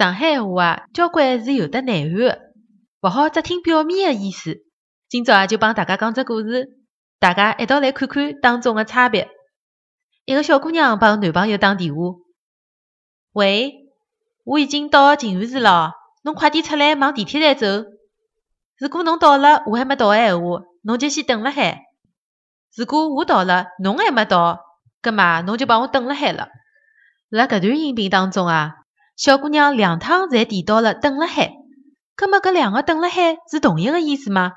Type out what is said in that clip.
上海话啊，交关是有得内涵的，勿好只听表面个意思。今朝啊，就帮大家讲只故事，大家一道来看看当中个差别。一个小姑娘帮男朋友打电话：“喂，我已经到静安寺了，侬快点出来往地铁站走。如果侬到了，我还没到个闲话，侬就先等辣海。如果我到了，侬还没到，葛末侬就帮我等辣海了。”辣搿段音频当中啊。小姑娘两趟侪提到了“等了海”，那么这两个“等了海”是同一个意思吗？